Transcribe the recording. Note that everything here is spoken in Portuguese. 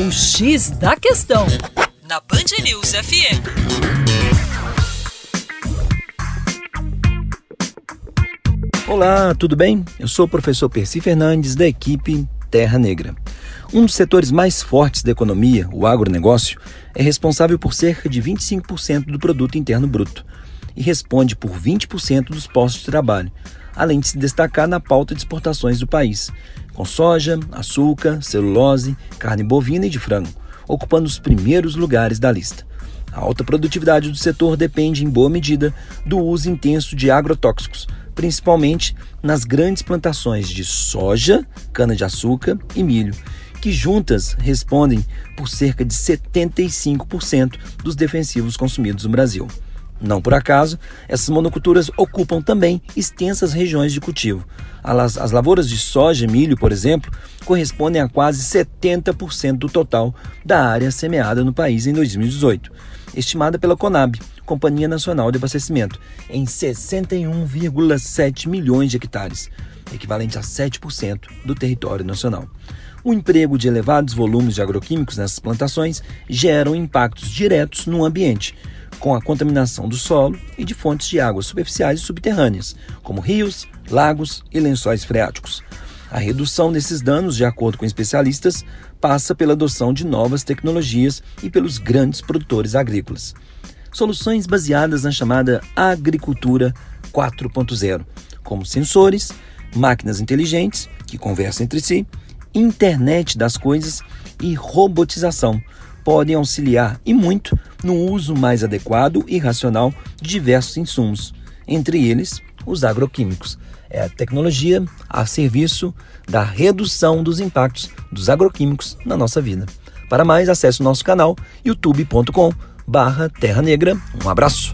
O X da Questão, na Band News FM. Olá, tudo bem? Eu sou o professor Percy Fernandes, da equipe Terra Negra. Um dos setores mais fortes da economia, o agronegócio, é responsável por cerca de 25% do produto interno bruto e responde por 20% dos postos de trabalho, além de se destacar na pauta de exportações do país, com soja, açúcar, celulose, carne bovina e de frango, ocupando os primeiros lugares da lista. A alta produtividade do setor depende, em boa medida, do uso intenso de agrotóxicos, principalmente nas grandes plantações de soja, cana-de-açúcar e milho, que juntas respondem por cerca de 75% dos defensivos consumidos no Brasil. Não por acaso, essas monoculturas ocupam também extensas regiões de cultivo. As, as lavouras de soja e milho, por exemplo, correspondem a quase 70% do total da área semeada no país em 2018, estimada pela Conab, Companhia Nacional de Abastecimento, em 61,7 milhões de hectares, equivalente a 7% do território nacional. O emprego de elevados volumes de agroquímicos nessas plantações geram impactos diretos no ambiente com a contaminação do solo e de fontes de águas superficiais e subterrâneas, como rios, lagos e lençóis freáticos. A redução desses danos, de acordo com especialistas, passa pela adoção de novas tecnologias e pelos grandes produtores agrícolas. Soluções baseadas na chamada agricultura 4.0, como sensores, máquinas inteligentes que conversam entre si, internet das coisas e robotização podem auxiliar e muito no uso mais adequado e racional de diversos insumos, entre eles os agroquímicos. É a tecnologia a serviço da redução dos impactos dos agroquímicos na nossa vida. Para mais, acesse o nosso canal youtube.com barra Terra Negra. Um abraço!